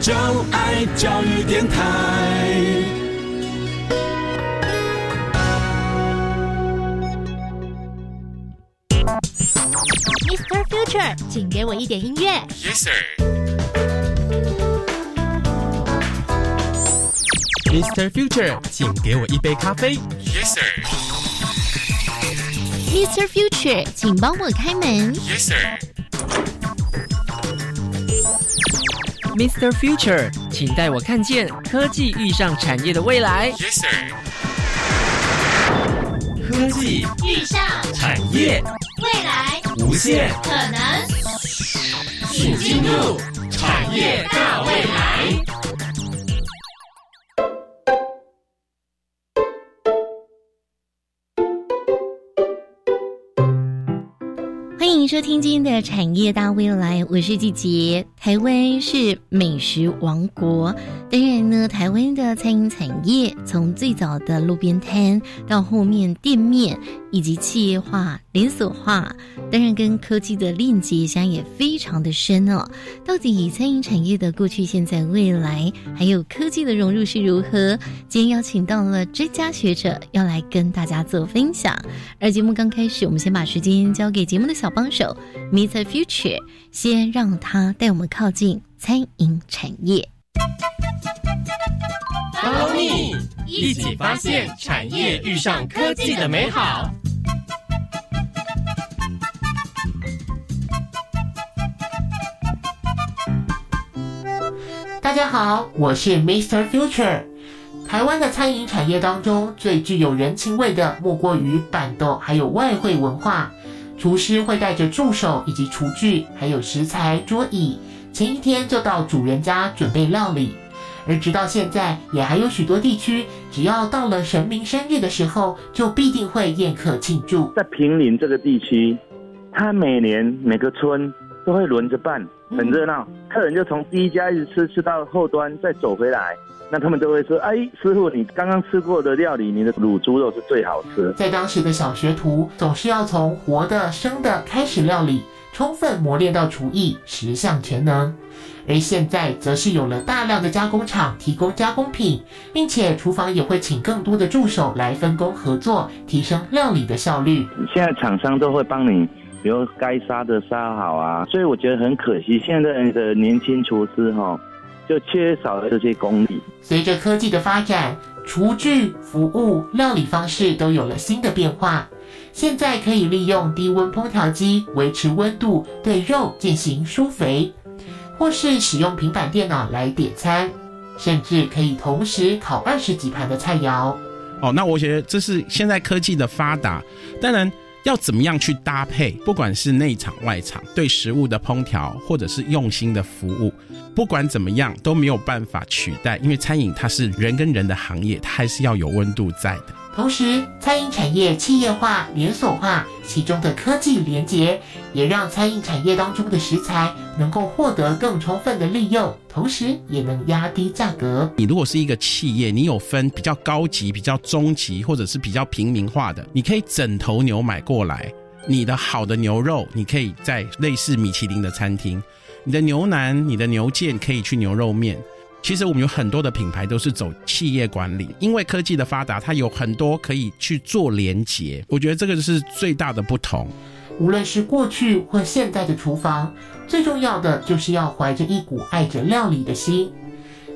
就爱教育电台。Mr. Future，请给我一点音乐。Yes sir。Mr. Future，请给我一杯咖啡。Yes sir。Mr. Future，请帮我开门。Yes sir。Mr. Future，请带我看见科技遇上产业的未来。Yes sir。科技遇上产业。未来无限可能，请进入产业大未来。迎收听今天的产业大未来，我是季杰。台湾是美食王国，当然呢，台湾的餐饮产业从最早的路边摊到后面店面，以及企业化、连锁化，当然跟科技的链接相也非常的深哦。到底餐饮产业的过去、现在、未来，还有科技的融入是如何？今天邀请到了专家学者，要来跟大家做分享。而节目刚开始，我们先把时间交给节目的小帮手，Mr. Future，先让他带我们靠近餐饮产业。Follow me，一起发现产业遇上科技的美好。大家好，我是 Mr. Future。台湾的餐饮产业当中，最具有人情味的，莫过于板豆，还有外汇文化。厨师会带着助手以及厨具，还有食材、桌椅，前一天就到主人家准备料理。而直到现在，也还有许多地区，只要到了神明生日的时候，就必定会宴客庆祝。在平林这个地区，他每年每个村都会轮着办，很热闹。客人就从第一家一直吃吃到后端，再走回来。那他们都会说：“哎，师傅，你刚刚吃过的料理，你的卤猪肉是最好吃。”在当时的小学徒，总是要从活的、生的开始料理，充分磨练到厨艺，十项全能。而现在，则是有了大量的加工厂提供加工品，并且厨房也会请更多的助手来分工合作，提升料理的效率。现在厂商都会帮你，比如该杀的杀好啊，所以我觉得很可惜，现在的年轻厨师哈、就缺少了这些功力。随着科技的发展，厨具、服务、料理方式都有了新的变化。现在可以利用低温烹调机维持温度，对肉进行疏肥，或是使用平板电脑来点餐，甚至可以同时烤二十几盘的菜肴。哦，那我觉得这是现在科技的发达，当然要怎么样去搭配，不管是内场外场，对食物的烹调，或者是用心的服务，不管怎么样都没有办法取代，因为餐饮它是人跟人的行业，它还是要有温度在的。同时，餐饮产业企业化、连锁化，其中的科技连结，也让餐饮产业当中的食材能够获得更充分的利用，同时也能压低价格。你如果是一个企业，你有分比较高级、比较中级，或者是比较平民化的，你可以整头牛买过来。你的好的牛肉，你可以在类似米其林的餐厅；你的牛腩、你的牛腱可以去牛肉面。其实我们有很多的品牌都是走企业管理，因为科技的发达，它有很多可以去做连接。我觉得这个是最大的不同。无论是过去或现在的厨房，最重要的就是要怀着一股爱着料理的心。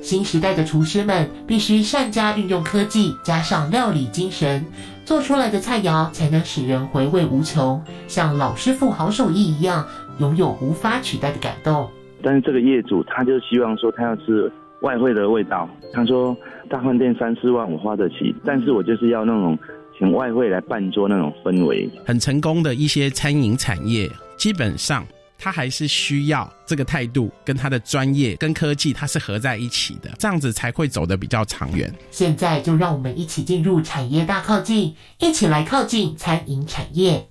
新时代的厨师们必须善加运用科技，加上料理精神，做出来的菜肴才能使人回味无穷，像老师傅好手艺一样，拥有无法取代的感动。但是这个业主他就希望说他要吃外汇的味道，他说大饭店三四万我花得起，但是我就是要那种请外汇来办桌那种氛围。很成功的一些餐饮产业，基本上他还是需要这个态度跟他的专业跟科技，它是合在一起的，这样子才会走得比较长远。现在就让我们一起进入产业大靠近，一起来靠近餐饮产业。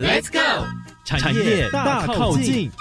Let's go，产业大靠近。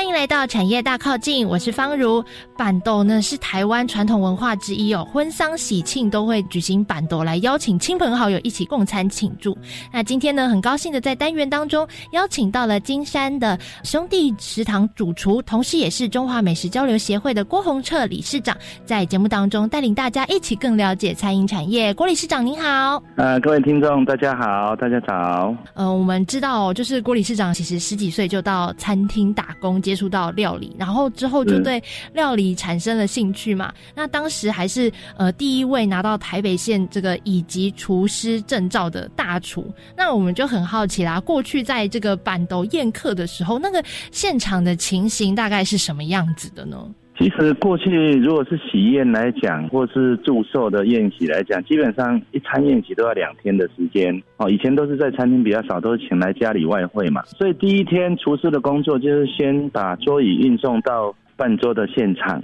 欢欢迎来到产业大靠近，我是方如。板斗呢是台湾传统文化之一哦，婚丧喜庆都会举行板斗来邀请亲朋好友一起共餐庆祝。那今天呢，很高兴的在单元当中邀请到了金山的兄弟食堂主厨，同时也是中华美食交流协会的郭宏彻理事长，在节目当中带领大家一起更了解餐饮产业。郭理事长您好，呃，各位听众大家好，大家早。呃，我们知道就是郭理事长其实十几岁就到餐厅打工，接触到料理，然后之后就对料理。产生了兴趣嘛？那当时还是呃第一位拿到台北县这个乙级厨师证照的大厨。那我们就很好奇啦，过去在这个板斗宴客的时候，那个现场的情形大概是什么样子的呢？其实过去如果是喜宴来讲，或是祝寿的宴席来讲，基本上一餐宴席都要两天的时间哦。以前都是在餐厅比较少，都是请来家里外汇嘛。所以第一天厨师的工作就是先把桌椅运送到。办桌的现场，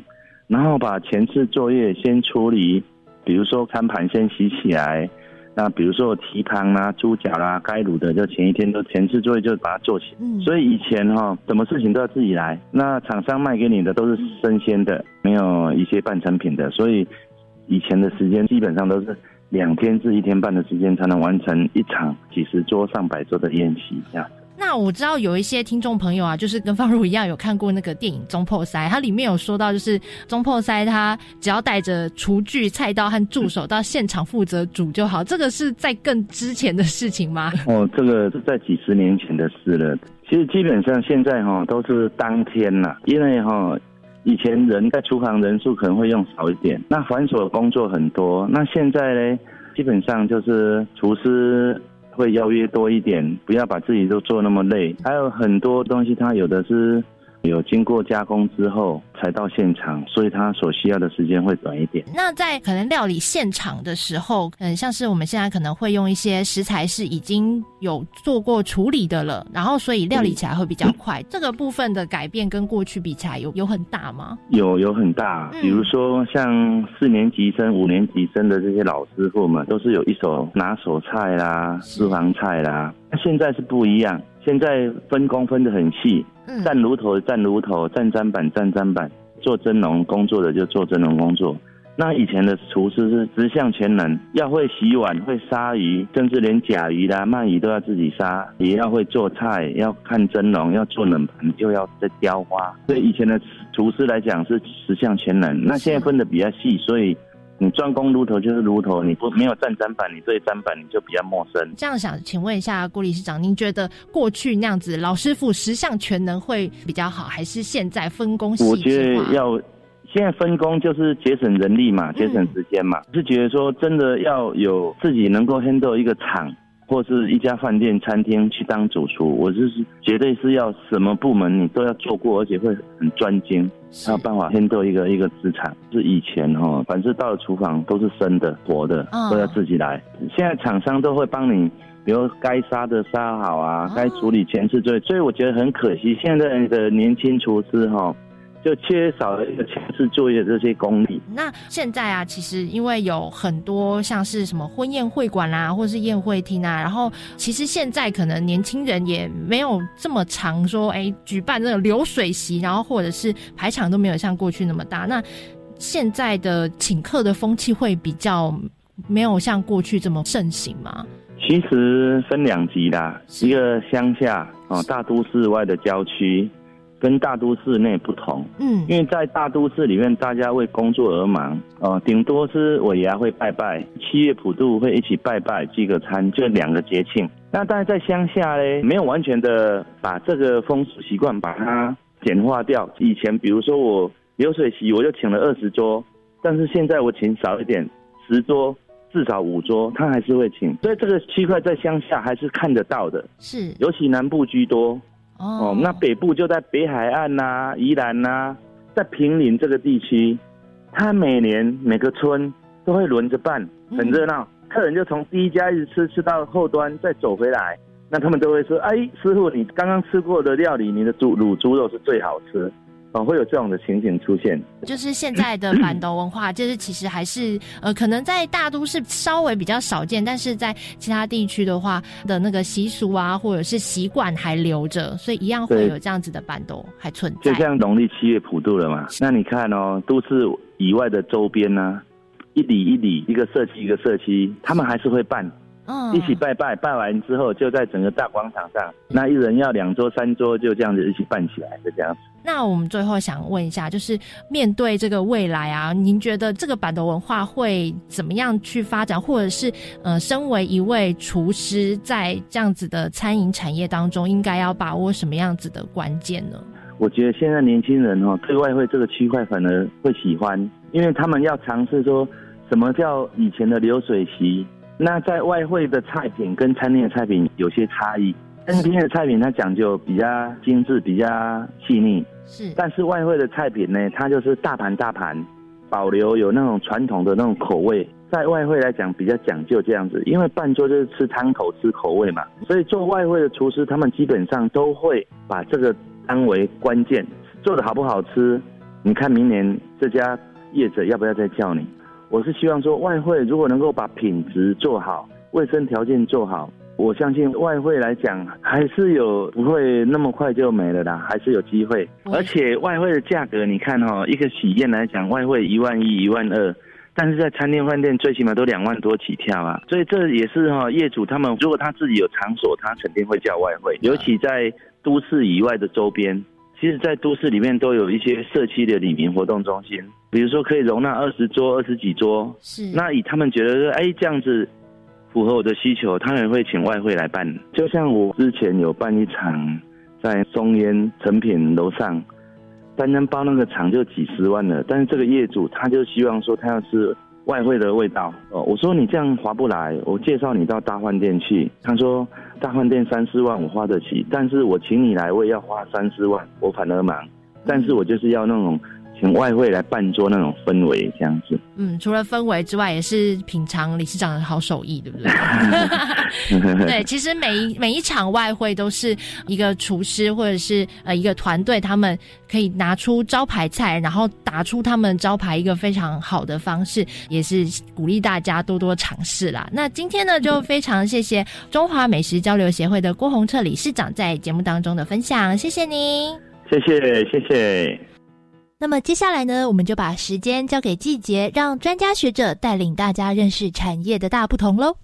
然后把前置作业先处理，比如说餐盘先洗起来，那比如说蹄膀啦、猪脚啦、该卤的，就前一天都前置作业就把它做起。嗯，所以以前哈，什么事情都要自己来。那厂商卖给你的都是生鲜的，没有一些半成品的，所以以前的时间基本上都是两天至一天半的时间才能完成一场几十桌、上百桌的宴席这样。那我知道有一些听众朋友啊，就是跟方如一样有看过那个电影《中破塞》，它里面有说到，就是中破塞他只要带着厨具、菜刀和助手到现场负责煮就好。这个是在更之前的事情吗？哦，这个是在几十年前的事了。其实基本上现在哈都是当天呐，因为哈以前人在厨房人数可能会用少一点，那繁琐的工作很多。那现在呢，基本上就是厨师。会邀约多一点，不要把自己都做那么累。还有很多东西，他有的是。有经过加工之后才到现场，所以它所需要的时间会短一点。那在可能料理现场的时候，嗯，像是我们现在可能会用一些食材是已经有做过处理的了，然后所以料理起来会比较快。这个部分的改变跟过去比起来有有很大吗？有有很大，比如说像四年级生、五年级生的这些老师傅们，都是有一手拿手菜啦、私房菜啦。那现在是不一样。现在分工分得很细，站炉头站炉头，站砧板站砧板，做蒸笼工作的就做蒸笼工作。那以前的厨师是十项全能，要会洗碗，会杀鱼，甚至连甲鱼啦、鳗鱼都要自己杀，也要会做菜，要看蒸笼，要做冷盘，又要再雕花。对以前的厨师来讲是十项全能。那现在分的比较细，所以。你专攻炉头就是炉头，你不没有站砧板，你对砧板你就比较陌生。这样想，请问一下郭理事长，您觉得过去那样子老师傅十项全能会比较好，还是现在分工我觉得要现在分工就是节省人力嘛，节省时间嘛。是觉得说真的要有自己能够 handle 一个厂。或是一家饭店、餐厅去当主厨，我就是绝对是要什么部门你都要做过，而且会很专精，才有办法先做一个一个资产。是以前哈，凡是到了厨房都是生的、活的，都要自己来。现在厂商都会帮你，比如该杀的杀好啊，该处理前置作业，所以我觉得很可惜，现在的年轻厨师哈。就缺少了一个前置作业这些功力。那现在啊，其实因为有很多像是什么婚宴会馆啦，或者是宴会厅啊，然后其实现在可能年轻人也没有这么常说，哎，举办这个流水席，然后或者是排场都没有像过去那么大。那现在的请客的风气会比较没有像过去这么盛行吗？其实分两级啦，一个乡下哦，大都市外的郊区。跟大都市内不同，嗯，因为在大都市里面，大家为工作而忙，哦，顶多是尾牙会拜拜，七月普渡会一起拜拜聚个餐，就两个节庆。那但是在乡下嘞，没有完全的把这个风俗习惯把它简化掉。以前比如说我流水席，我就请了二十桌，但是现在我请少一点，十桌至少五桌，他还是会请。所以这个区块在乡下还是看得到的，是，尤其南部居多。哦，那北部就在北海岸呐、宜兰呐，在平林这个地区，他每年每个村都会轮着办，很热闹。客人就从第一家一直吃吃到后端，再走回来，那他们都会说：“哎，师傅，你刚刚吃过的料理，你的猪卤猪肉是最好吃。”哦，会有这样的情景出现。就是现在的板斗文化，就是其实还是呃，可能在大都市稍微比较少见，但是在其他地区的话的那个习俗啊，或者是习惯还留着，所以一样会有这样子的板斗还存在就。像农历七月普渡了嘛，那你看哦，都市以外的周边呢、一里一里，一个社区一个社区，他们还是会办，嗯一起拜拜，拜完之后就在整个大广场上，那一人要两桌三桌，就这样子一起办起来，就这样子。那我们最后想问一下，就是面对这个未来啊，您觉得这个板的文化会怎么样去发展，或者是呃，身为一位厨师，在这样子的餐饮产业当中，应该要把握什么样子的关键呢？我觉得现在年轻人哦，对外汇这个区块反而会喜欢，因为他们要尝试说什么叫以前的流水席。那在外汇的菜品跟餐厅的菜品有些差异，餐厅的菜品它讲究比较精致、比较细腻，是，但是外汇的菜品呢，它就是大盘大盘，保留有那种传统的那种口味。在外汇来讲比较讲究这样子，因为半桌就是吃汤头、吃口味嘛，所以做外汇的厨师他们基本上都会把这个当为关键，做的好不好吃，你看明年这家业者要不要再叫你？我是希望说外汇如果能够把品质做好，卫生条件做好，我相信外汇来讲还是有不会那么快就没了啦，还是有机会。嗯而且外汇的价格，你看哈、哦，一个喜宴来讲，外汇一万一、一万二。但是在餐厅饭店最起码都两万多起跳啊，所以这也是哈、业主他们如果他自己有场所，他肯定会叫外汇，尤其在都市以外的周边。其实，在都市里面都有一些社区的里民活动中心，比如说可以容纳二十桌、二十几桌，是，那以他们觉得说，哎，这样子符合我的需求，他们会请外汇来办。就像我之前有办一场在松烟成品楼上，单单包那个场就几十万了，但是这个业主他就希望说他要吃外汇的味道。哦，我说你这样划不来，我介绍你到大饭店去。他说大饭店三四万我花得起，但是我请你来我也要花三四万，我反而忙。但是我就是要那种请外汇来办桌那种氛围这样子。嗯，除了氛围之外，也是品尝理事长的好手艺，对不对？对，其实每一每一场外汇都是一个厨师或者是呃一个团队，他们可以拿出招牌菜，然后打出他们招牌一个非常好的方式，也是鼓励大家多多尝试啦。那今天呢，就非常谢谢中华美食交流协会的郭宏彻理事长在节目当中的分享，谢谢您。谢谢谢谢。那么接下来呢，我们就把时间交给季节，让专家学者带领大家认识产业的大不同喽。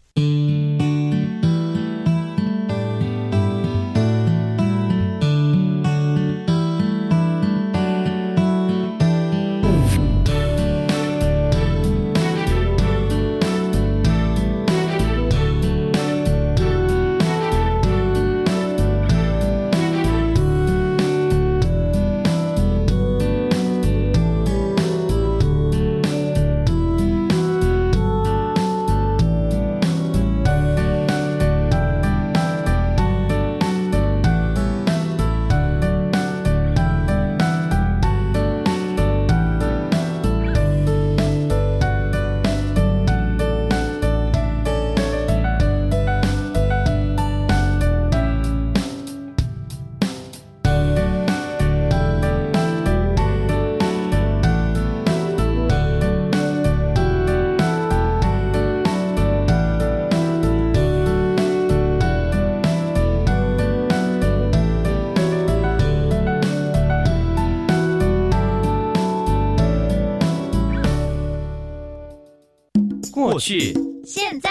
去、现在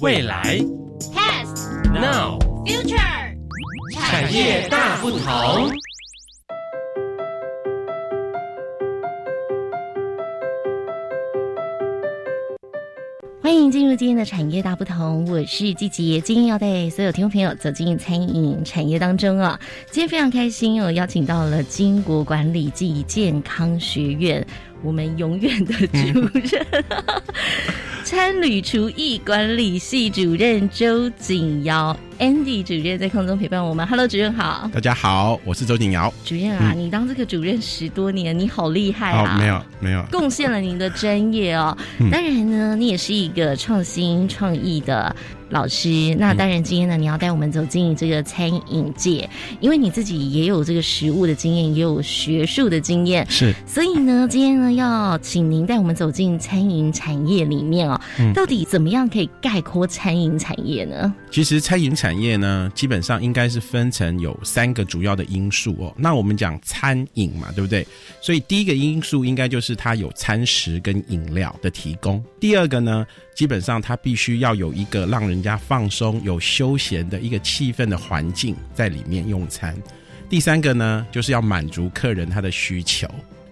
未来、，past now，future，产业大不同。欢迎进入今天的产业大不同，我是季杰，今天要带所有听众朋友走进餐饮产业当中啊。今天非常开心哦，邀请到了金国管理暨健康学院，我们永远的主任，餐旅厨艺管理系主任周景尧 Andy 主任在空中陪伴我们。Hello，主任好。大家好，我是周景尧。主任啊，你当这个主任十多年，你好厉害啊！哦，没有没有，贡献了您的专业哦。当然呢，你也是一个创新创意的。老师，那当然，今天呢，你要带我们走进这个餐饮界，因为你自己也有这个食物的经验，也有学术的经验，是。所以呢，今天呢，要请您带我们走进餐饮产业里面哦。到底怎么样可以概括餐饮产业呢？其实餐饮产业呢，基本上应该是分成有三个主要的因素哦。那我们讲餐饮嘛，对不对？所以第一个因素应该就是它有餐食跟饮料的提供。第二个呢？基本上，它必须要有一个让人家放松、有休闲的一个气氛的环境在里面用餐。第三个呢，就是要满足客人他的需求。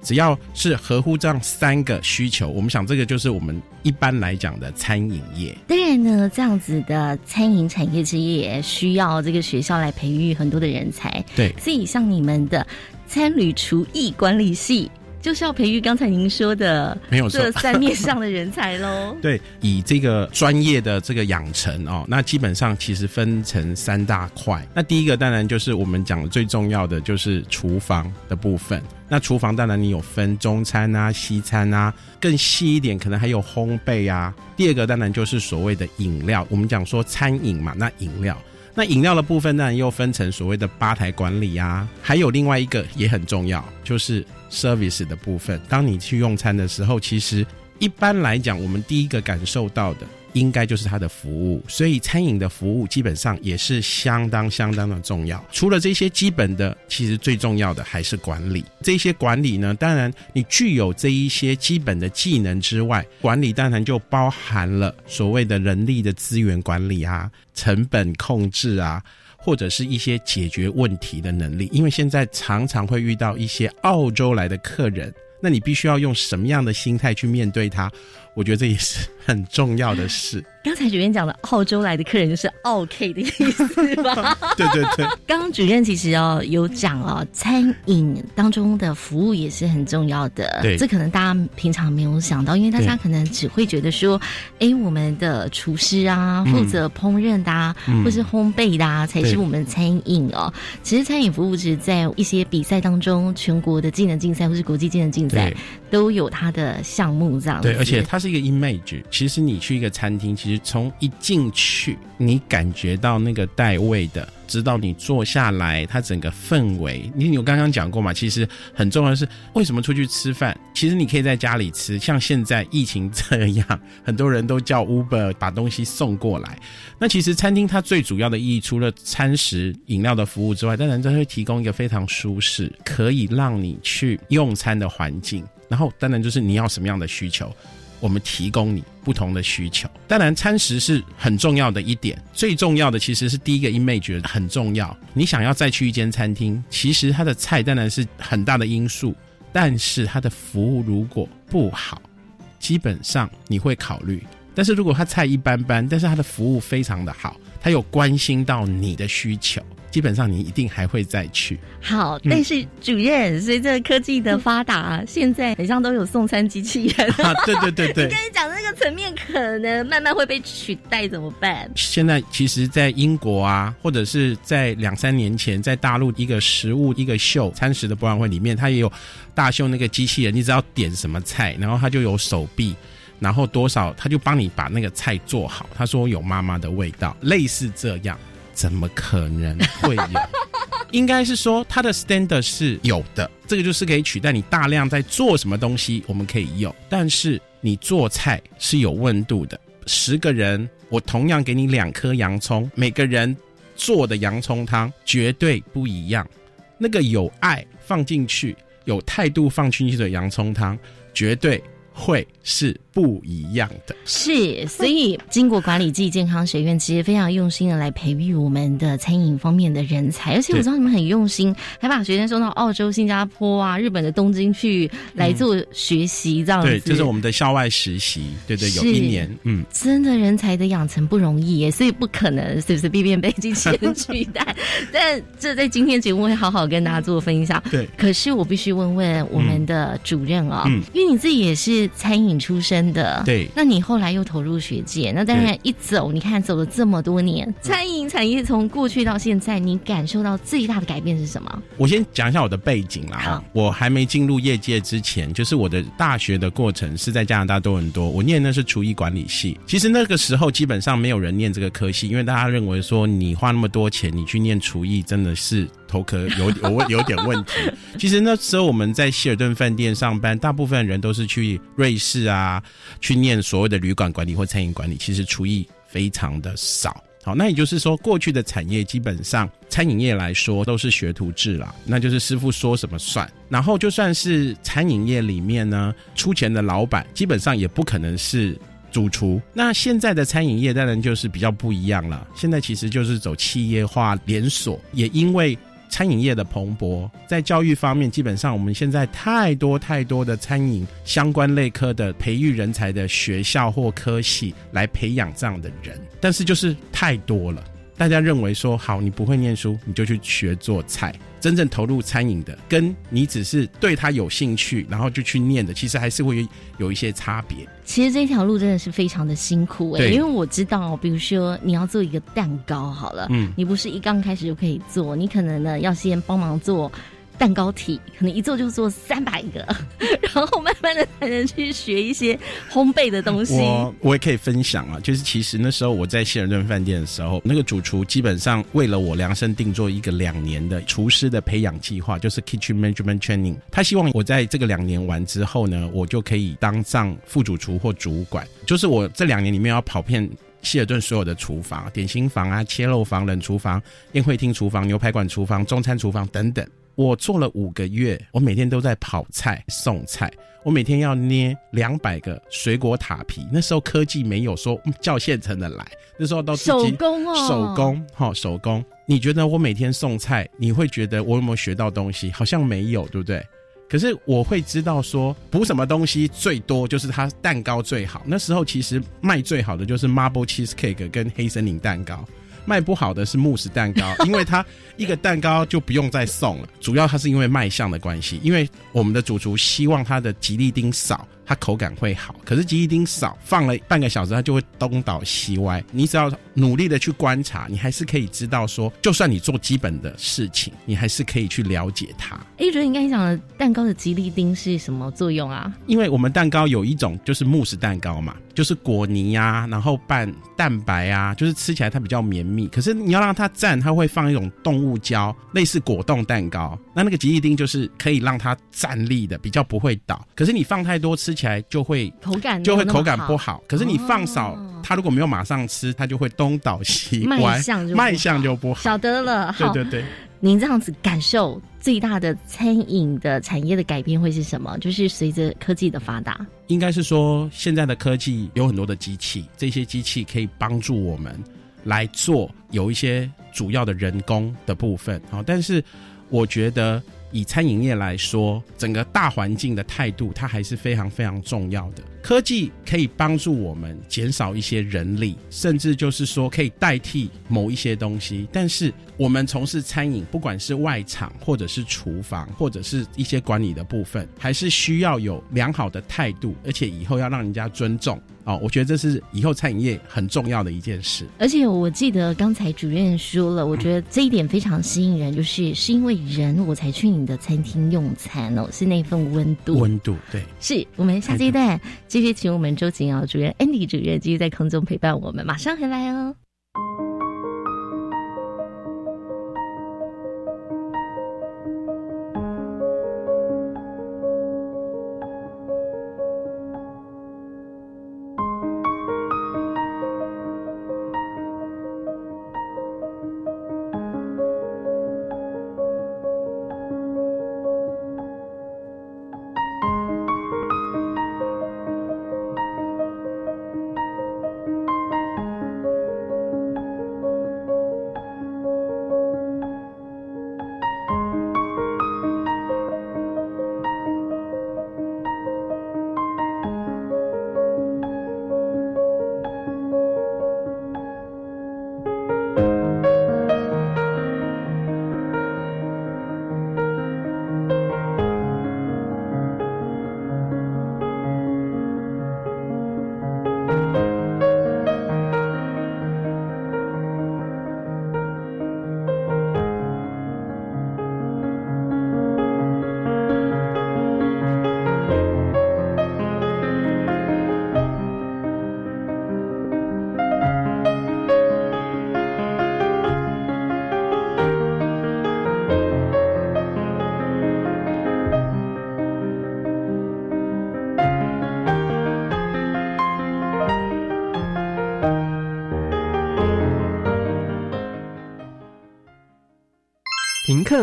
只要是合乎这样三个需求，我们想这个就是我们一般来讲的餐饮业。当然呢，这样子的餐饮产业其实也需要这个学校来培育很多的人才。对，所以像你们的餐旅厨艺管理系。就是要培育刚才您说的没有这三面上的人才喽。对，以这个专业的这个养成哦，那基本上其实分成三大块。那第一个当然就是我们讲的最重要的就是厨房的部分。那厨房当然你有分中餐啊、西餐啊，更细一点可能还有烘焙啊。第二个当然就是所谓的饮料，我们讲说餐饮嘛，那饮料。那饮料的部分当然，又分成所谓的吧台管理啊，还有另外一个也很重要，就是 service 的部分。当你去用餐的时候，其实一般来讲，我们第一个感受到的。应该就是它的服务，所以餐饮的服务基本上也是相当相当的重要。除了这些基本的，其实最重要的还是管理。这些管理呢，当然你具有这一些基本的技能之外，管理当然就包含了所谓的人力的资源管理啊、成本控制啊，或者是一些解决问题的能力。因为现在常常会遇到一些澳洲来的客人，那你必须要用什么样的心态去面对他？我觉得这也是很重要的事。刚才主任讲的澳洲来的客人就是澳 K 的意思吧？对对对。刚 刚主任其实哦有讲哦，餐饮当中的服务也是很重要的。对，这可能大家平常没有想到，因为大家可能只会觉得说，哎，我们的厨师啊，负责烹饪的，啊，或是烘焙的啊，才是我们餐饮哦。其实餐饮服务只在一些比赛当中，全国的技能竞赛或是国际技能竞赛都有它的项目这样。对，而且它是一个 image。其实你去一个餐厅，其实从一进去，你感觉到那个带味的，直到你坐下来，它整个氛围，你有刚刚讲过嘛？其实很重要的是，为什么出去吃饭？其实你可以在家里吃，像现在疫情这样，很多人都叫 Uber 把东西送过来。那其实餐厅它最主要的意义，除了餐食、饮料的服务之外，当然它会提供一个非常舒适，可以让你去用餐的环境。然后当然就是你要什么样的需求。我们提供你不同的需求，当然餐食是很重要的一点，最重要的其实是第一个 image 很重要。你想要再去一间餐厅，其实它的菜当然是很大的因素，但是它的服务如果不好，基本上你会考虑。但是如果它菜一般般，但是它的服务非常的好，它有关心到你的需求。基本上你一定还会再去。好，但是主任，随着科技的发达，现在好像都有送餐机器人。啊，对对对对。跟 你讲，那个层面可能慢慢会被取代，怎么办？现在其实，在英国啊，或者是在两三年前，在大陆一个食物一个秀餐食的博览会里面，它也有大秀那个机器人，你只要点什么菜，然后它就有手臂，然后多少，他就帮你把那个菜做好。他说有妈妈的味道，类似这样。怎么可能会有？应该是说它的 standard 是有的，这个就是可以取代你大量在做什么东西，我们可以用。但是你做菜是有温度的，十个人我同样给你两颗洋葱，每个人做的洋葱汤绝对不一样。那个有爱放进去、有态度放进去的洋葱汤，绝对会是。不一样的。是，所以经过管理暨健康学院其实非常用心的来培育我们的餐饮方面的人才，而且我知道你们很用心，还把学生送到澳洲、新加坡啊、日本的东京去来做学习，这样子。对，这是我们的校外实习，对对，有一年，嗯，真的人才的养成不容易耶，所以不可能随随便便被机器人取代。但这在今天节目会好好跟大家做分享。对，可是我必须问问我们的主任啊，因为你自己也是是餐饮出身的，对那你后来又投入学界，那当然一走，你看走了这么多年，餐饮产业从过去到现在，你感受到最大的改变是什么？我先讲一下我的背景啦。好我还没进入业界之前，就是我的大学的过程是在加拿大多伦多，我念的是厨艺管理系。其实那个时候基本上没有人念这个科系，因为大家认为说你花那么多钱，你去念厨艺真的是头壳有有问有点问题。其实那时候我们在希尔顿饭店上班，大部分人都是去瑞士啊，去念所谓的旅馆管理或餐饮管理，其实厨艺非常的少。好，那也就是说，过去的产业基本上餐饮业来说都是学徒制了，那就是师傅说什么算。然后就算是餐饮业里面呢，出钱的老板基本上也不可能是主厨。那现在的餐饮业当然就是比较不一样了，现在其实就是走企业化连锁，也因为。餐饮业的蓬勃，在教育方面，基本上我们现在太多太多的餐饮相关类科的培育人才的学校或科系来培养这样的人，但是就是太多了。大家认为说好，你不会念书，你就去学做菜。真正投入餐饮的，跟你只是对他有兴趣，然后就去念的，其实还是会有一些差别。其实这条路真的是非常的辛苦哎、对因为我知道，比如说你要做一个蛋糕好了，嗯你不是一刚开始就可以做，你可能呢要先帮忙做蛋糕体，可能一做就做三百个，然后慢慢的才能去学一些烘焙的东西。我我也可以分享啊，就是其实那时候我在希尔顿饭店的时候，那个主厨基本上为了我量身定做一个两年的厨师的培养计划，就是 Kitchen Management Training。他希望我在这个两年完之后呢，我就可以当上副主厨或主管，就是我这两年里面要跑遍。希尔顿所有的厨房、点心房啊、切肉房、冷厨房、宴会厅厨房、牛排馆厨房、中餐厨房等等，我做了五个月，我每天都在跑菜、送菜，我每天要捏两百个水果塔皮。那时候科技没有说叫现成的来，那时候都手工哦手工，哈、手工。你觉得我每天送菜，你会觉得我有没有学到东西？好像没有，对不对？可是我会知道说补什么东西最多，就是它蛋糕最好。那时候其实卖最好的就是 Marble Cheesecake 跟黑森林蛋糕。卖不好的是慕斯蛋糕，因为它一个蛋糕就不用再送了。主要它是因为卖相的关系，因为我们的主厨希望它的吉利丁少，它口感会好。可是吉利丁少放了半个小时，它就会东倒西歪。你只要努力的去观察，你还是可以知道说，就算你做基本的事情，你还是可以去了解它。哎，觉得你刚才讲的蛋糕的吉利丁是什么作用啊？因为我们蛋糕有一种就是慕斯蛋糕嘛，就是果泥呀、然后拌蛋白啊，就是吃起来它比较绵密。可是你要让它站，它会放一种动物胶，类似果冻蛋糕。那那个吉利丁就是可以让它站立的，比较不会倒。可是你放太多，吃起来就会口感就会口感不好。可是你放少哦，它如果没有马上吃，它就会东倒西卖歪，相就卖相就不好。晓得了。好，对对对。您这样子感受最大的餐饮的产业的改变会是什么？就是随着科技的发达，应该是说，现在的科技有很多的机器，这些机器可以帮助我们来做有一些主要的人工的部分。好，但是我觉得以餐饮业来说，整个大环境的态度，它还是非常非常重要的。科技可以帮助我们减少一些人力，甚至就是说可以代替某一些东西。但是我们从事餐饮，不管是外场或者是厨房，或者是一些管理的部分，还是需要有良好的态度，而且以后要让人家尊重。哦，我觉得这是以后餐饮业很重要的一件事。而且我记得刚才主任说了，我觉得这一点非常吸引人，就是是因为人我才去你的餐厅用餐哦，是那份温度。温度对。是我们下这一段继续请我们周景尧主任、Andy 主任继续在空中陪伴我们，马上回来哦。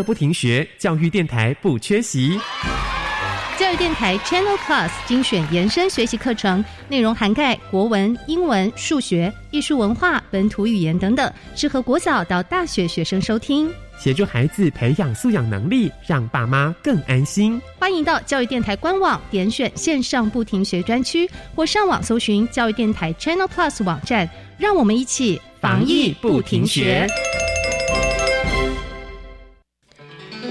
乐不停学，教育电台不缺席。教育电台 Channel Plus 精选延伸学习课程，内容涵盖国文、英文、数学、艺术文化、本土语言等等，适合国小到大学学生收听，协助孩子培养素养能力，让爸妈更安心。欢迎到教育电台官网点选线上不停学专区，或上网搜寻教育电台 Channel Plus 网站，让我们一起防疫不停学。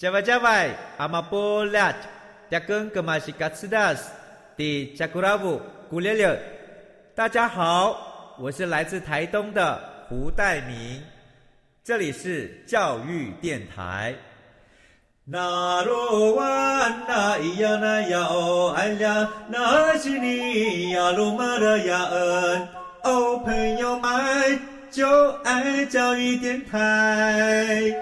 加外加外，阿玛波拉，扎根格玛西卡斯达斯，迪加古拉布古列列。大家好，我是来自台东的胡代明，这里是教育电台。那罗哇那咿呀那呀哦哎呀，那是你呀鲁玛的呀恩哦，朋友们就爱教育电台。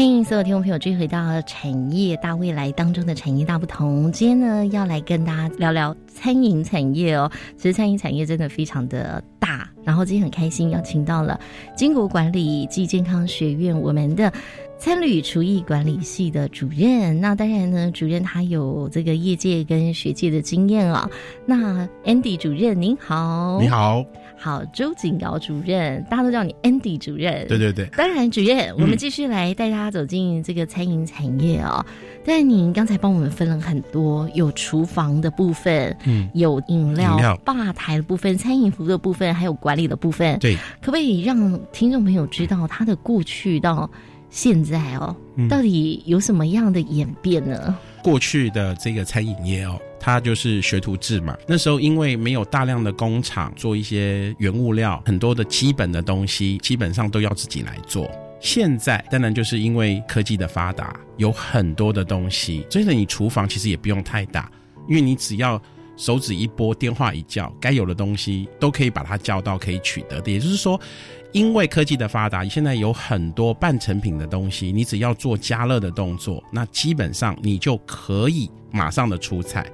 欢迎所有听众朋友追回到产业大未来当中的产业大不同。今天呢，要来跟大家聊聊餐饮产业哦。其实餐饮产业真的非常的大，然后今天很开心邀请到了金国管理暨健康学院我们的餐旅厨艺管理系的主任。那当然呢，主任他有这个业界跟学界的经验啊。那 Andy 主任您好，你好。好，周景尧主任，大家都叫你 Andy 主任。对对对，当然主任，我们继续来带大家走进这个餐饮产业哦。但您刚才帮我们分了很多，有厨房的部分，嗯，有饮料吧台的部分，餐饮服务的部分，还有管理的部分。对，可不可以让听众朋友知道他的过去到现在哦，到底有什么样的演变呢？过去的这个餐饮业哦。它就是学徒制嘛。那时候因为没有大量的工厂做一些原物料，很多的基本的东西基本上都要自己来做。现在当然就是因为科技的发达，有很多的东西，所以你厨房其实也不用太大，因为你只要手指一拨，电话一叫，该有的东西都可以把它叫到，可以取得的。也就是说，因为科技的发达，现在有很多半成品的东西，你只要做加热的动作，那基本上你就可以马上的出菜。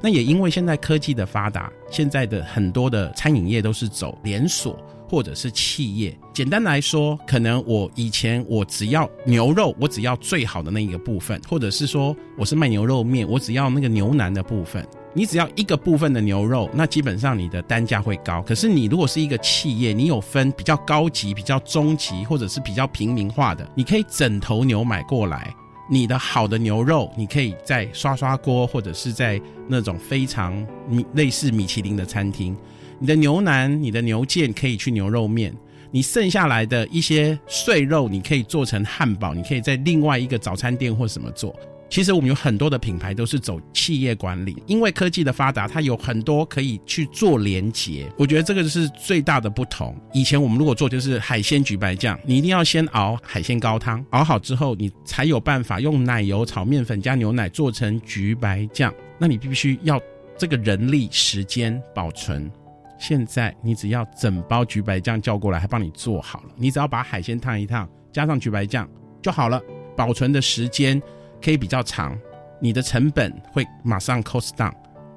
那也因为现在科技的发达，现在的很多的餐饮业都是走连锁或者是企业。简单来说，可能我以前我只要牛肉，我只要最好的那一个部分，或者是说我是卖牛肉面，我只要那个牛腩的部分。你只要一个部分的牛肉，那基本上你的单价会高。可是你如果是一个企业，你有分比较高级、比较中级，或者是比较平民化的，你可以整头牛买过来。你的好的牛肉，你可以在刷刷锅，或者是在那种非常米类似米其林的餐厅。你的牛腩、你的牛腱可以去牛肉面。你剩下来的一些碎肉，你可以做成汉堡，你可以在另外一个早餐店或什么做。其实我们有很多的品牌都是走企业管理，因为科技的发达，它有很多可以去做连接。我觉得这个是最大的不同。以前我们如果做就是海鲜焗白酱，你一定要先熬海鲜高汤，熬好之后，你才有办法用奶油炒面粉加牛奶做成焗白酱。那你必须要这个人力时间保存。现在你只要整包焗白酱叫过来，还帮你做好了，你只要把海鲜烫一烫，加上焗白酱就好了，保存的时间。可以比较长，你的成本会马上 cost down，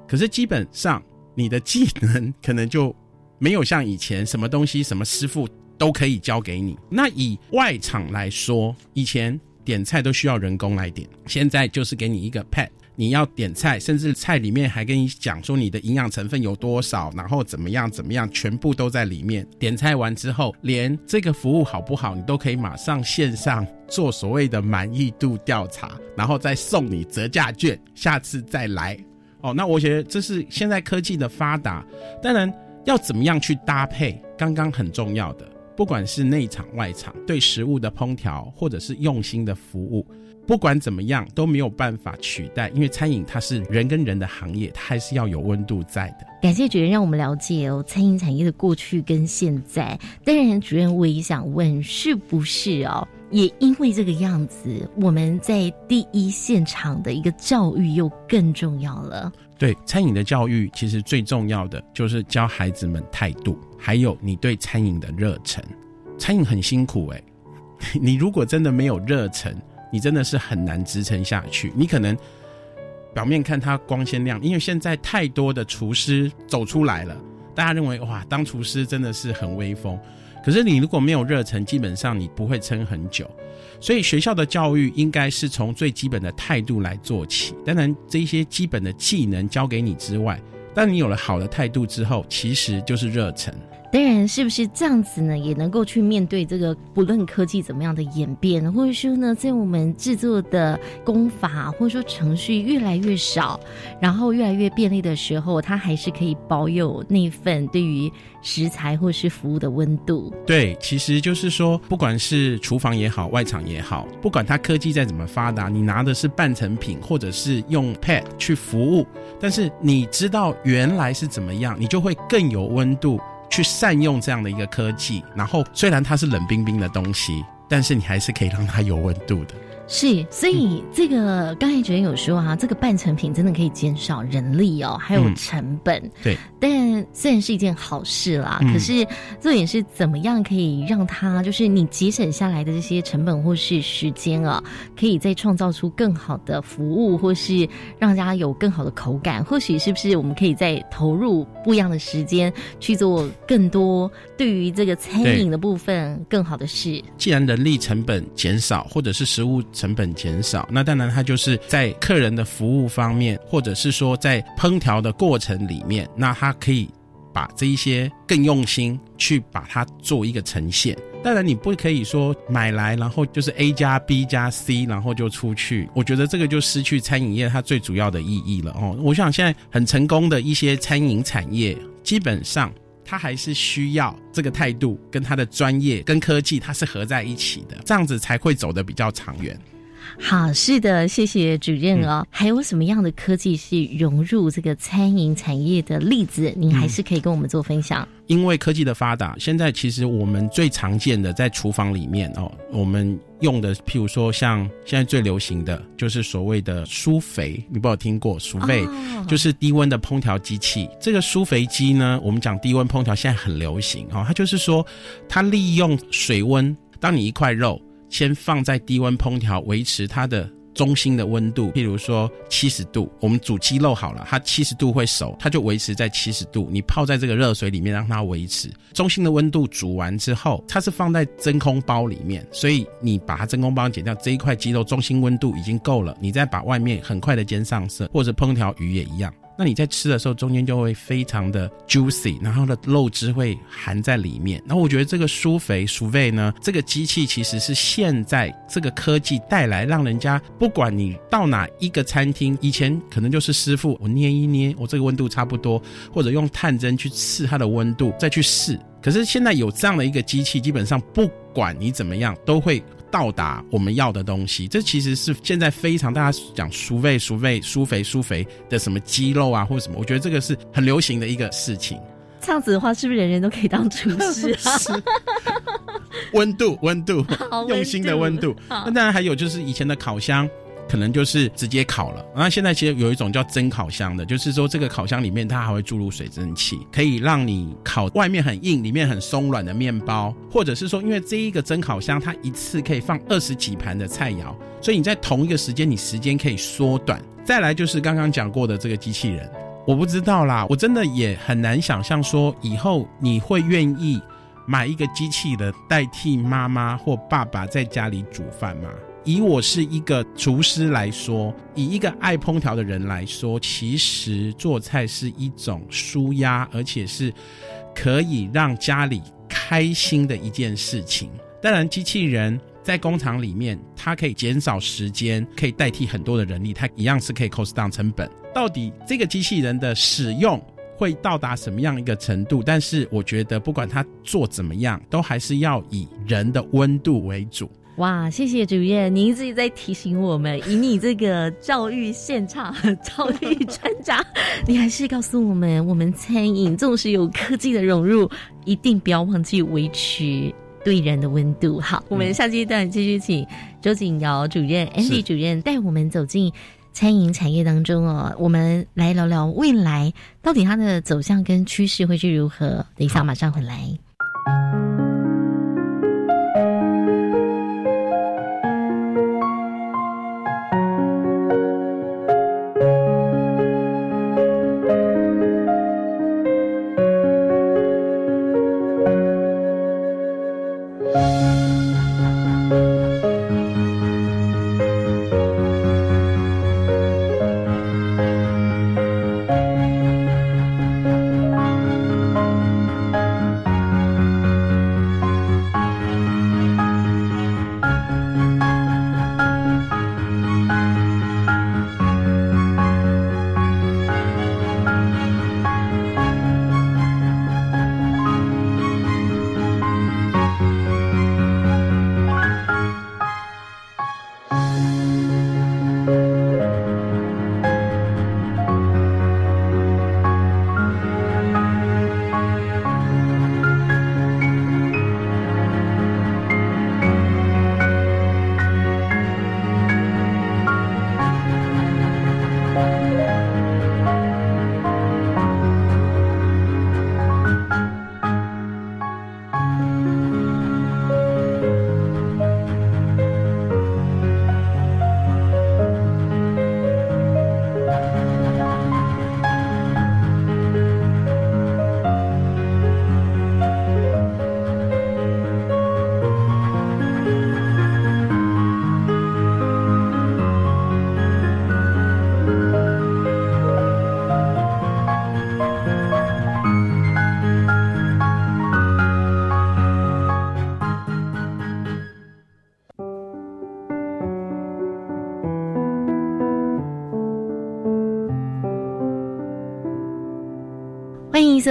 可是基本上你的技能可能就没有像以前什么东西什么师傅都可以教给你。那以外场来说，以前点菜都需要人工来点，现在就是给你一个 pad，你要点菜，甚至菜里面还跟你讲说你的营养成分有多少，然后怎么样怎么样，全部都在里面。点菜完之后，连这个服务好不好，你都可以马上线上做所谓的满意度调查，然后再送你折价券，下次再来。哦，那我觉得这是现在科技的发达，当然要怎么样去搭配，刚刚很重要的，不管是内场外场，对食物的烹调，或者是用心的服务。不管怎么样都没有办法取代，因为餐饮它是人跟人的行业，它还是要有温度在的。感谢主任让我们了解哦，餐饮产业的过去跟现在。当然，主任我也想问，是不是哦，也因为这个样子，我们在第一现场的一个教育又更重要了？对，餐饮的教育其实最重要的就是教孩子们态度，还有你对餐饮的热忱。餐饮很辛苦哎，你如果真的没有热忱。你真的是很难支撑下去。你可能表面看它光鲜亮，因为现在太多的厨师走出来了，大家认为哇，当厨师真的是很威风。可是你如果没有热忱，基本上你不会撑很久。所以学校的教育应该是从最基本的态度来做起。当然，这些基本的技能教给你之外，当你有了好的态度之后，其实就是热忱。当然，是不是这样子呢？也能够去面对这个，不论科技怎么样的演变，或者说呢，在我们制作的功法或者说程序越来越少，然后越来越便利的时候，它还是可以保有那份对于食材或是服务的温度。对，其实就是说，不管是厨房也好，外场也好，不管它科技再怎么发达，你拿的是半成品，或者是用 pad 去服务，但是你知道原来是怎么样，你就会更有温度。去善用这样的一个科技，然后虽然它是冷冰冰的东西，但是你还是可以让它有温度的。是，所以这个刚才主任有说哈，这个半成品真的可以减少人力哦，还有成本。对，但虽然是一件好事啦，可是重点是怎么样可以让它，就是你节省下来的这些成本或是时间啊，可以再创造出更好的服务，或是让大家有更好的口感。或许是不是我们可以再投入不一样的时间去做更多对于这个餐饮的部分更好的事？既然人力成本减少，或者是食物。成本减少，那当然它就是在客人的服务方面，或者是说在烹调的过程里面，那它可以把这一些更用心去把它做一个呈现。当然你不可以说买来然后就是 A 加 B 加 C，然后就出去。我觉得这个就失去餐饮业它最主要的意义了哦。我想现在很成功的一些餐饮产业，基本上。他还是需要这个态度，跟他的专业跟科技，它是合在一起的，这样子才会走得比较长远。好，是的，谢谢主任哦。还有什么样的科技是融入这个餐饮产业的例子？您还是可以跟我们做分享。因为科技的发达，现在其实我们最常见的在厨房里面哦，我们用的譬如说像现在最流行的就是所谓的疏肥，你不有听过疏肥？就是低温的烹调机器。这个疏肥机呢，我们讲低温烹调现在很流行哦，它就是说它利用水温，当你一块肉。先放在低温烹调，维持它的中心的温度，譬如说七十度。我们煮鸡肉好了，它七十度会熟，它就维持在七十度。你泡在这个热水里面，让它维持中心的温度。煮完之后，它是放在真空包里面，所以你把它真空包剪掉，这一块鸡肉中心温度已经够了，你再把外面很快的煎上色，或者烹调鱼也一样。那你在吃的时候，中间就会非常的 juicy，然后的肉汁会含在里面。然后我觉得这个疏肥疏肥呢，这个机器其实是现在这个科技带来，让人家不管你到哪一个餐厅，以前可能就是师傅我捏一捏，我这个温度差不多，或者用探针去试它的温度再去试。可是现在有这样的一个机器，基本上不管你怎么样，都会。到达我们要的东西，这其实是现在非常大家讲熟肥、熟肥、熟肥、熟肥的什么鸡肉啊，或者什么，我觉得这个是很流行的一个事情。这样子的话，是不是人人都可以当厨师啊？温度，温度，用心的温度。那当然还有就是以前的烤箱。可能就是直接烤了，那现在其实有一种叫蒸烤箱的，就是说这个烤箱里面它还会注入水蒸气，可以让你烤外面很硬、里面很松软的面包，或者是说，因为这一个蒸烤箱它一次可以放二十几盘的菜肴，所以你在同一个时间你时间可以缩短。再来就是刚刚讲过的这个机器人，我不知道啦，我真的也很难想象说以后你会愿意买一个机器人代替妈妈或爸爸在家里煮饭吗？以我是一个厨师来说，以一个爱烹调的人来说，其实做菜是一种舒压，而且是可以让家里开心的一件事情。当然，机器人在工厂里面，它可以减少时间，可以代替很多的人力，它一样是可以 cost down 成本。到底这个机器人的使用会到达什么样一个程度？但是我觉得，不管它做怎么样，都还是要以人的温度为主。哇，谢谢主任，您自己在提醒我们，以你这个教育现场、教育专家，你还是告诉我们，我们餐饮纵使有科技的融入，一定不要忘记维持对人的温度。好，我们下阶段继续请周景尧主任、Andy 主任带我们走进餐饮产业当中哦，我们来聊聊未来到底它的走向跟趋势会是如何。等一下，马上回来。欢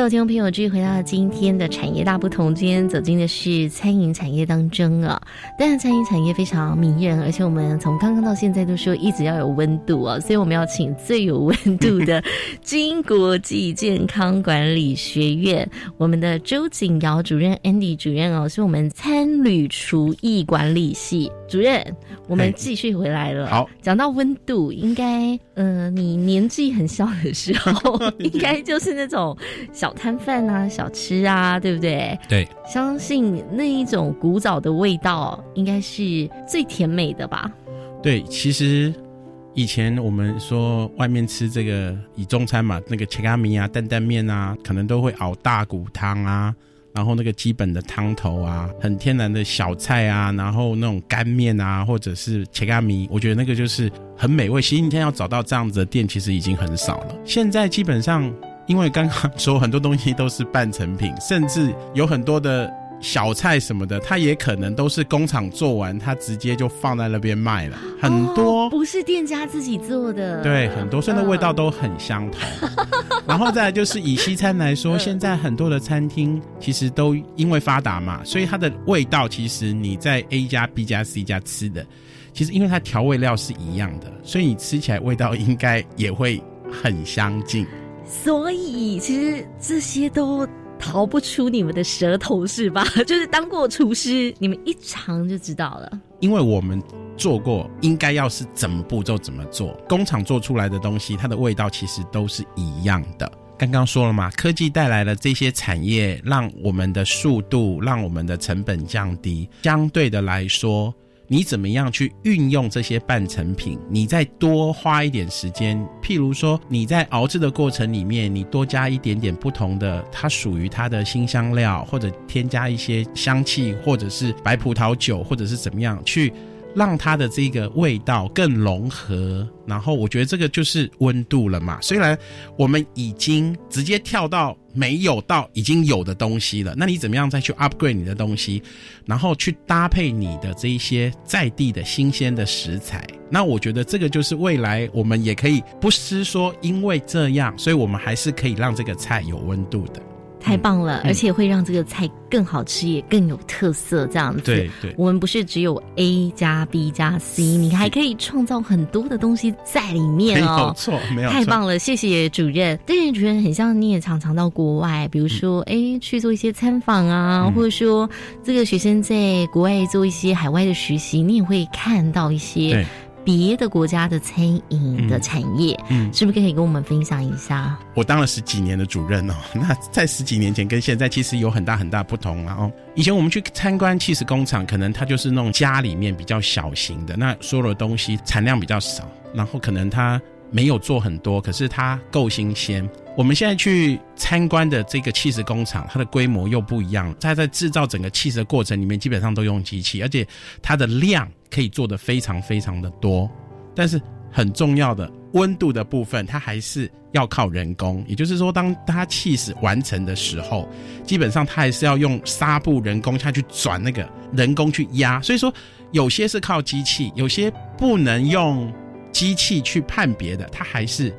有听众朋友继续回到今天的产业大不同。今天走进的是餐饮产业当中啊，当然餐饮产业非常迷人，而且我们从刚刚到现在都说一直要有温度啊，所以我们要请最有温度的 金国际健康管理学院我们的周景尧主任、Andy 主任哦，是我们餐旅厨艺管理系主任。我们继续回来了。好，讲到温度，应该呃，你年纪很小的时候，应该就是那种小摊贩啊、小吃啊，对不对？对，相信那一种古早的味道，应该是最甜美的吧？对，其实以前我们说外面吃这个以中餐嘛，那个切咖米啊、担担面啊，可能都会熬大骨汤啊。然后那个基本的汤头啊，很天然的小菜啊，然后那种干面啊，或者是切咖米，我觉得那个就是很美味。其实今天要找到这样子的店，其实已经很少了。现在基本上，因为刚刚说很多东西都是半成品，甚至有很多的小菜什么的，它也可能都是工厂做完，它直接就放在那边卖了。很多不是店家自己做的，对，很多，所以那味道都很 相同。然后再来就是以西餐来说，现在很多的餐厅其实都因为发达嘛，所以它的味道其实你在 A 加 B 加 C 加吃的，其实因为它调味料是一样的，所以你吃起来味道应该也会很相近。所以其实这些都逃不出你们的舌头是吧？就是当过厨师，你们一尝就知道了。因为我们做过，应该要是怎么步骤怎么做，工厂做出来的东西，它的味道其实都是一样的。刚刚说了嘛，科技带来了这些产业，让我们的速度，让我们的成本降低。相对的来说，你怎么样去运用这些半成品？你再多花一点时间，譬如说你在熬制的过程里面，你多加一点点不同的，它属于它的新香料，或者添加一些香气，或者是白葡萄酒，或者是怎么样去让它的这个味道更融合。然后我觉得这个就是温度了嘛。虽然我们已经直接跳到没有到已经有的东西了，那你怎么样再去 upgrade 你的东西，然后去搭配你的这一些在地的新鲜的食材？那我觉得这个就是未来我们也可以不是说，因为这样，所以我们还是可以让这个菜有温度的。太棒了，嗯。而且会让这个菜更好吃，也更有特色。这样子，对对。我们不是只有 A 加 B 加 C，你还可以创造很多的东西在里面没哦。有错，没有太棒了，谢谢主任。但是主任很像你也常常到国外，比如说哎、去做一些参访啊，嗯。或者说这个学生在国外做一些海外的实习，你也会看到一些对别的国家的餐饮的产业，嗯是不是可以跟我们分享一下？我当了十几年的主任哦，那在十几年前跟现在其实有很大很大不同了哦。以前我们去参观气势工厂，可能它就是那种家里面比较小型的，那所有的东西产量比较少，然后可能它没有做很多，可是它够新鲜。我们现在去参观的这个气势工厂，它的规模又不一样，它在制造整个气势的过程里面，基本上都用机器，而且它的量可以做得非常非常的多。但是很重要的温度的部分，它还是要靠人工。也就是说，当它气死完成的时候，基本上它还是要用纱布人工下去转那个人工去压。所以说，有些是靠机器，有些不能用机器去判别的，它还是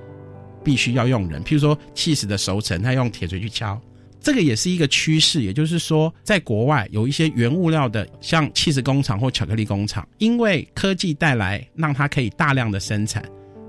必须要用人。譬如说，气死的熟成，它用铁锤去敲。这个也是一个趋势，也就是说，在国外有一些原物料的，像气势工厂或巧克力工厂，因为科技带来，让它可以大量的生产，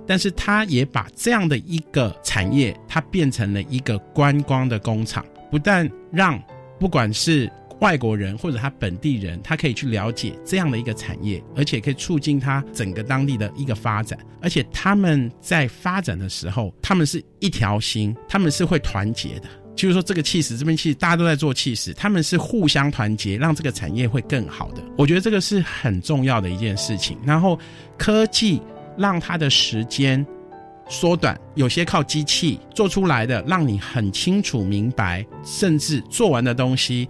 但是它也把这样的一个产业，它变成了一个观光的工厂，不但让不管是外国人或者他本地人，他可以去了解这样的一个产业，而且可以促进他整个当地的一个发展。而且他们在发展的时候，他们是一条心，他们是会团结的。就是说，这个气势这边气，大家都在做气势，他们是互相团结，让这个产业会更好的。我觉得这个是很重要的一件事情。然后科技让它的时间缩短，有些靠机器做出来的，让你很清楚明白，甚至做完的东西，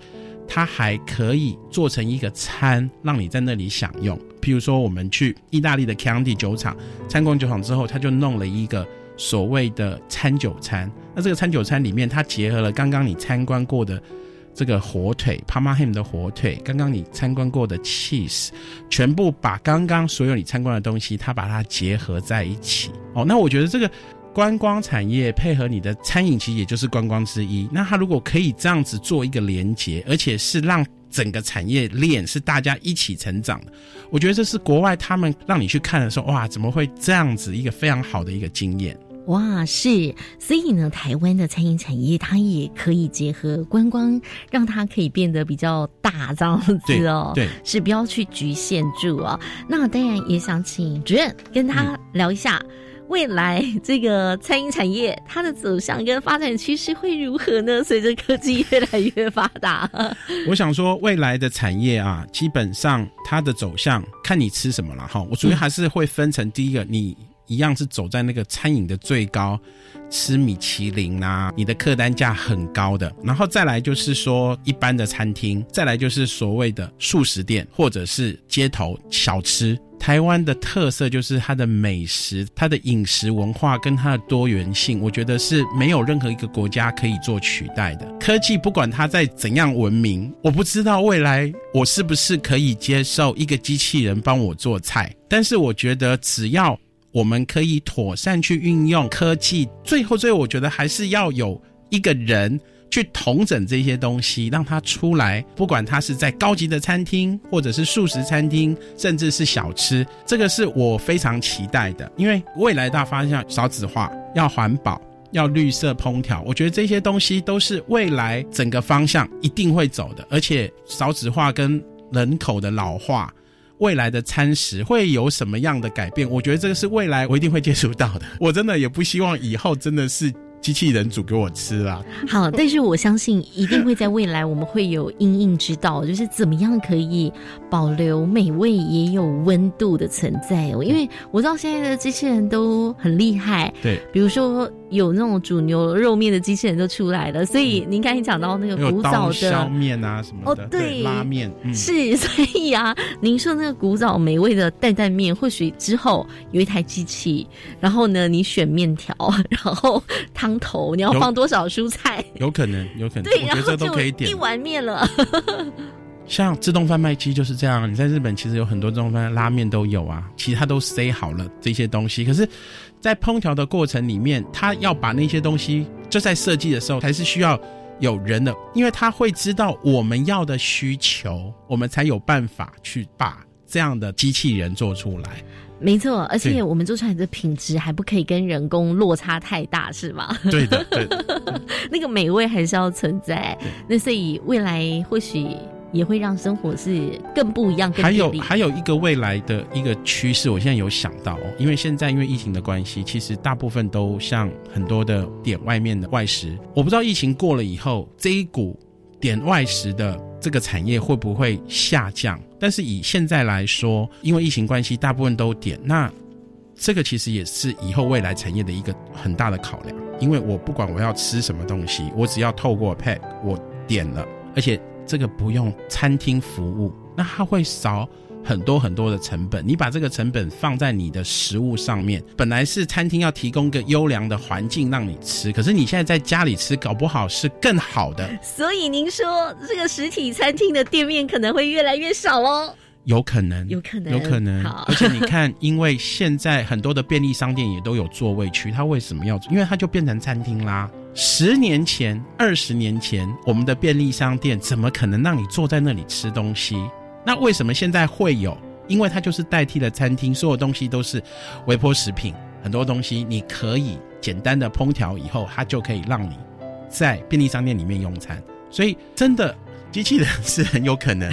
它还可以做成一个餐，让你在那里享用。譬如说，我们去意大利的 Chianti 酒厂参观酒厂之后，他就弄了一个所谓的餐酒餐。那这个餐酒餐里面，它结合了刚刚你参观过的这个火腿 Parma ham 的火腿，刚刚你参观过的 cheese，全部把刚刚所有你参观的东西，它把它结合在一起。哦，那我觉得这个观光产业配合你的餐饮，其实也就是观光之一。那它如果可以这样子做一个连接，而且是让整个产业链是大家一起成长的，我觉得这是国外他们让你去看的时候，哇，怎么会这样子一个非常好的一个经验。哇，是，所以呢，台湾的餐饮产业它也可以结合观光，让它可以变得比较大，这样子哦。对对是不要去局限住哦。那当然也想请主任跟他聊一下。未来这个餐饮产业它的走向跟发展趋势会如何呢？随着科技越来越发达，我想说，未来的产业啊，基本上它的走向看你吃什么了哈。我主要还是会分成第一个，你一样是走在那个餐饮的最高，吃米其林啊，你的客单价很高的，然后再来就是说一般的餐厅，再来就是所谓的素食店或者是街头小吃。台湾的特色就是它的美食、它的饮食文化跟它的多元性，我觉得是没有任何一个国家可以做取代的。科技不管它再怎样文明，我不知道未来我是不是可以接受一个机器人帮我做菜，但是我觉得只要我们可以妥善去运用科技，最后最后我觉得还是要有一个人。去统整这些东西，让它出来，不管它是在高级的餐厅，或者是素食餐厅，甚至是小吃，这个是我非常期待的。因为未来大方向少子化，要环保，要绿色烹调，我觉得这些东西都是未来整个方向一定会走的。而且少子化跟人口的老化。未来的餐食会有什么样的改变？我觉得这个是未来我一定会接触到的。我真的也不希望以后真的是机器人煮给我吃啦。好，但是我相信一定会在未来我们会有应应之道，就是怎么样可以保留美味也有温度的存在哦。因为我知道现在的机器人都很厉害，对，比如说有那种煮牛肉面的机器人就出来了，所以您刚才讲到那个古早削的。面啊什么的，哦对拉面，嗯，是，所以啊，您说那个古早美味的担担面，或许之后有一台机器，然后呢，你选面条，然后汤头，你要放多少蔬菜，有可能，有可能，对，然后就一。碗面了。像自动贩卖机就是这样，你在日本其实有很多自动贩卖拉面都有啊，其实它都塞好了这些东西，可是，在烹调的过程里面，它要把那些东西就在设计的时候，还是需要有人的，因为他会知道我们要的需求，我们才有办法去把这样的机器人做出来。没错，而且我们做出来的品质还不可以跟人工落差太大，是吗？对的，对的。那个美味还是要存在。那所以未来或许也会让生活是更不一样、还有还有一个未来的一个趋势，我现在有想到哦，因为现在因为疫情的关系，其实大部分都像很多的点外面的外食，我不知道疫情过了以后，这一股点外食的这个产业会不会下降？但是以现在来说，因为疫情关系，大部分都点，那这个其实也是以后未来产业的一个很大的考量，因为我不管我要吃什么东西，我只要透过 Pad 我点了，而且这个不用餐厅服务，那它会少很多很多的成本。你把这个成本放在你的食物上面，本来是餐厅要提供个优良的环境让你吃，可是你现在在家里吃，搞不好是更好的，所以您说这个实体餐厅的店面可能会越来越少哦。有可能，有可能有可能。而且你看，因为现在很多的便利商店也都有座位区，它为什么要？因为它就变成餐厅啦。十年前、二十年前，我们的便利商店怎么可能让你坐在那里吃东西？那为什么现在会有？因为它就是代替了餐厅，所有东西都是微波食品，很多东西你可以简单的烹调以后，它就可以让你在便利商店里面用餐。所以，真的，机器人是很有可能。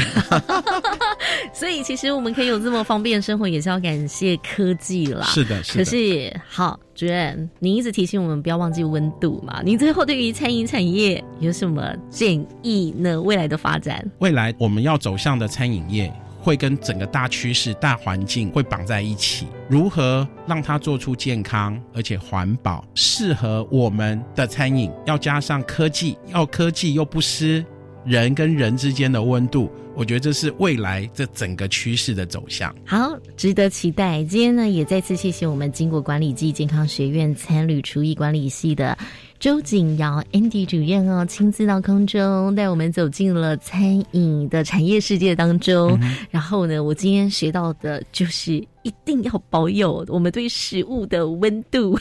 所以其实我们可以有这么方便的生活，也是要感谢科技啦。是的是的可是好，主任，您一直提醒我们不要忘记温度嘛。您最后对于餐饮产业有什么建议呢？未来的发展？未来我们要走向的餐饮业，会跟整个大趋势、大环境会绑在一起。如何让它做出健康而且环保、适合我们的餐饮？要加上科技，要科技又不失人跟人之间的温度。我觉得这是未来这整个趋势的走向。好，值得期待。今天呢，也再次谢谢我们经过管理暨健康学院参旅厨艺管理系的周景尧 Andy 主任哦，亲自到空中带我们走进了餐饮的产业世界当中。然后呢，我今天学到的就是一定要保有我们对食物的温度。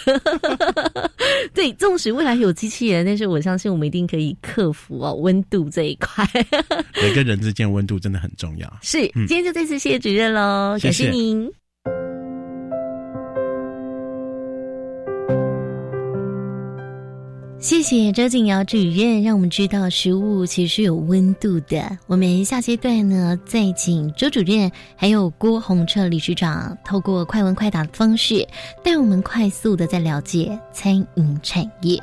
对，纵使未来有机器人，但是我相信我们一定可以克服哦温度这一块。人跟人之间温度真的很重要。是，嗯今天就再次谢谢主任喽，感谢谢谢谢谢周景尧主任，让我们知道食物其实是有温度的。我们下阶段呢，再请周主任还有郭宏彻理事长，透过快问快答的方式，带我们快速的在了解餐饮产业。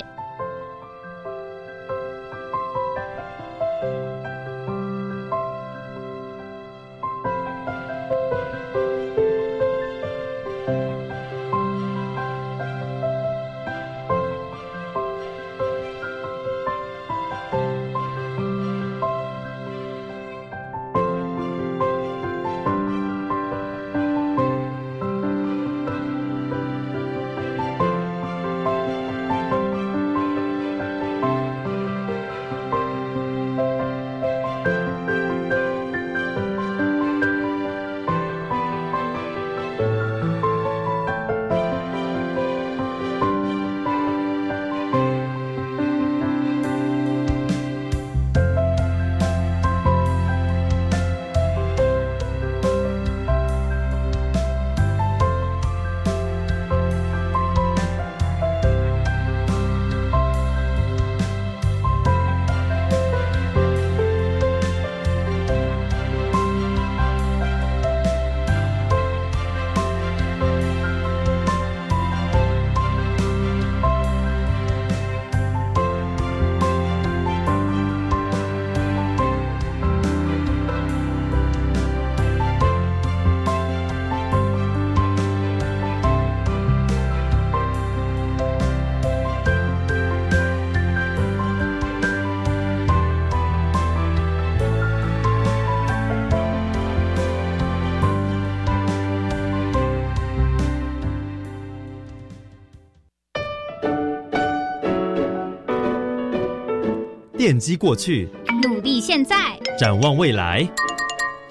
奠基过去，努力现在，展望未来。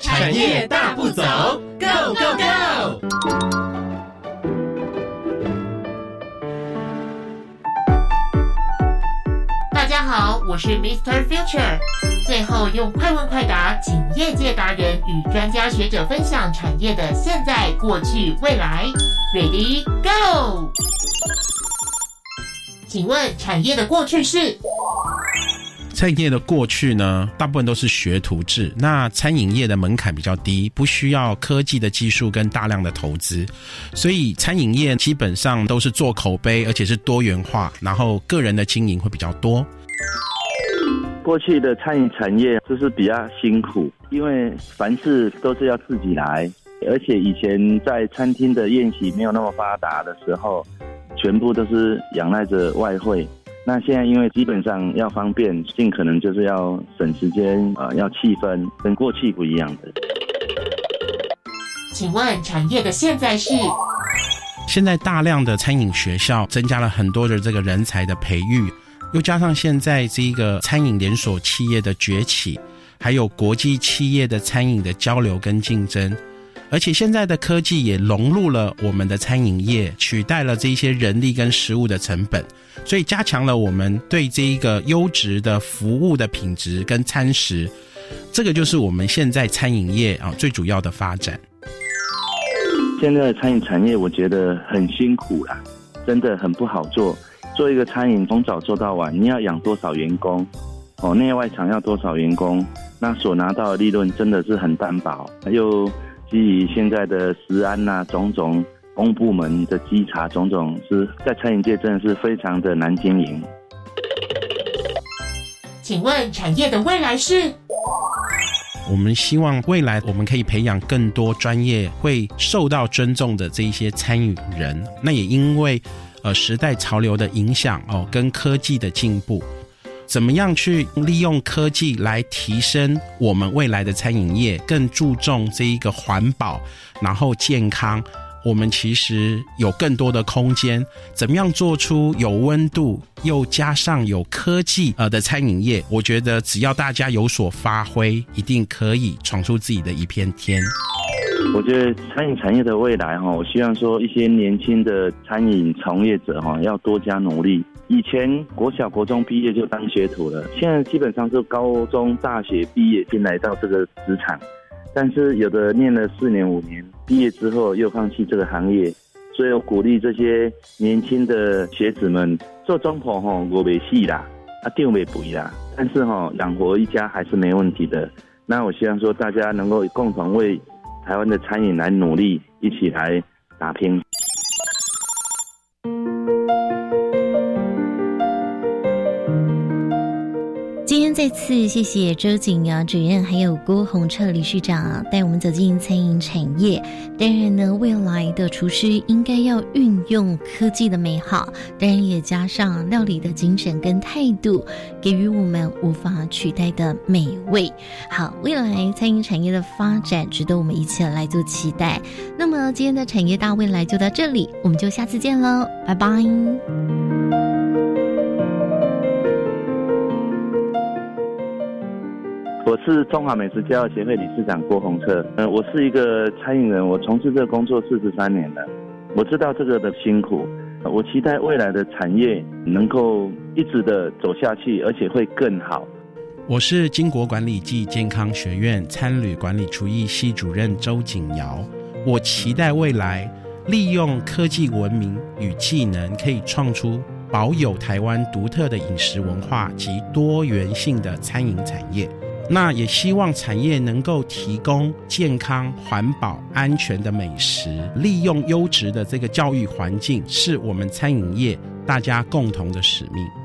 产业大步走，Go Go Go！大家好，我是 Mr. Future。最后用快问快答，请业界达人与专家学者分享产业的现在、过去、未来。Ready Go！请问产业的过去是？餐饮业的过去呢，大部分都是学徒制。那餐饮业的门槛比较低，不需要科技的技术跟大量的投资，所以餐饮业基本上都是做口碑，而且是多元化，然后个人的经营会比较多。过去的餐饮产业就是比较辛苦，因为凡事都是要自己来，而且以前在餐厅的宴席没有那么发达的时候，全部都是仰赖着外汇。那现在因为基本上要方便，尽可能就是要省时间，呃，要气氛跟过去不一样的。请问产业的现在是？现在大量的餐饮学校增加了很多的这个人才的培育，又加上现在这一个餐饮连锁企业的崛起，还有国际企业的餐饮的交流跟竞争。而且现在的科技也融入了我们的餐饮业，取代了这些人力跟食物的成本，所以加强了我们对这一个优质的服务的品质跟餐食，这个就是我们现在餐饮业啊最主要的发展。现在的餐饮产业我觉得很辛苦啦，真的很不好做。做一个餐饮从早做到晚，你要养多少员工？哦，内外场要多少员工？那所拿到的利润真的是很单薄，又。基于现在的食安呐，种种公部门的稽查，种种是在餐饮界真的是非常的难经营。请问产业的未来是？我们希望未来我们可以培养更多专业、会受到尊重的这一些参与人。那也因为呃时代潮流的影响哦，跟科技的进步。怎么样去利用科技来提升我们未来的餐饮业？更注重这一个环保，然后健康。我们其实有更多的空间。怎么样做出有温度又加上有科技呃的餐饮业？我觉得只要大家有所发挥，一定可以闯出自己的一片天。我觉得餐饮产业的未来哈，我希望说一些年轻的餐饮从业者哈，要多加努力。以前国小、国中毕业就当学徒了，现在基本上是高中、大学毕业先来到这个职场，但是有的念了四年、五年，毕业之后又放弃这个行业，所以我鼓励这些年轻的学子们做中婆哈，我没戏啦，啊定位不一啦，但是哈养活一家还是没问题的。那我希望说大家能够共同为台湾的餐饮来努力，一起来打拼。今天再次谢谢周景阳主任，还有郭宏彻理事长带我们走进餐饮产业。当然呢，未来的厨师应该要运用科技的美好，当然也加上料理的精神跟态度，给予我们无法取代的美味。好，未来餐饮产业的发展值得我们一起来做期待。那么今天的产业大未来就到这里，我们就下次见喽，拜拜。我是中华美食教育协会理事长郭宏策。嗯，我是一个餐饮人，我从事这个工作四十三年了，我知道这个的辛苦。我期待未来的产业能够一直的走下去，而且会更好。我是金国管理暨健康学院餐旅管理厨艺系主任周景尧。我期待未来利用科技文明与技能，可以创出保有台湾独特的饮食文化及多元性的餐饮产业。那也希望产业能够提供健康、环保、安全的美食，利用优质的这个教育环境，是我们餐饮业大家共同的使命。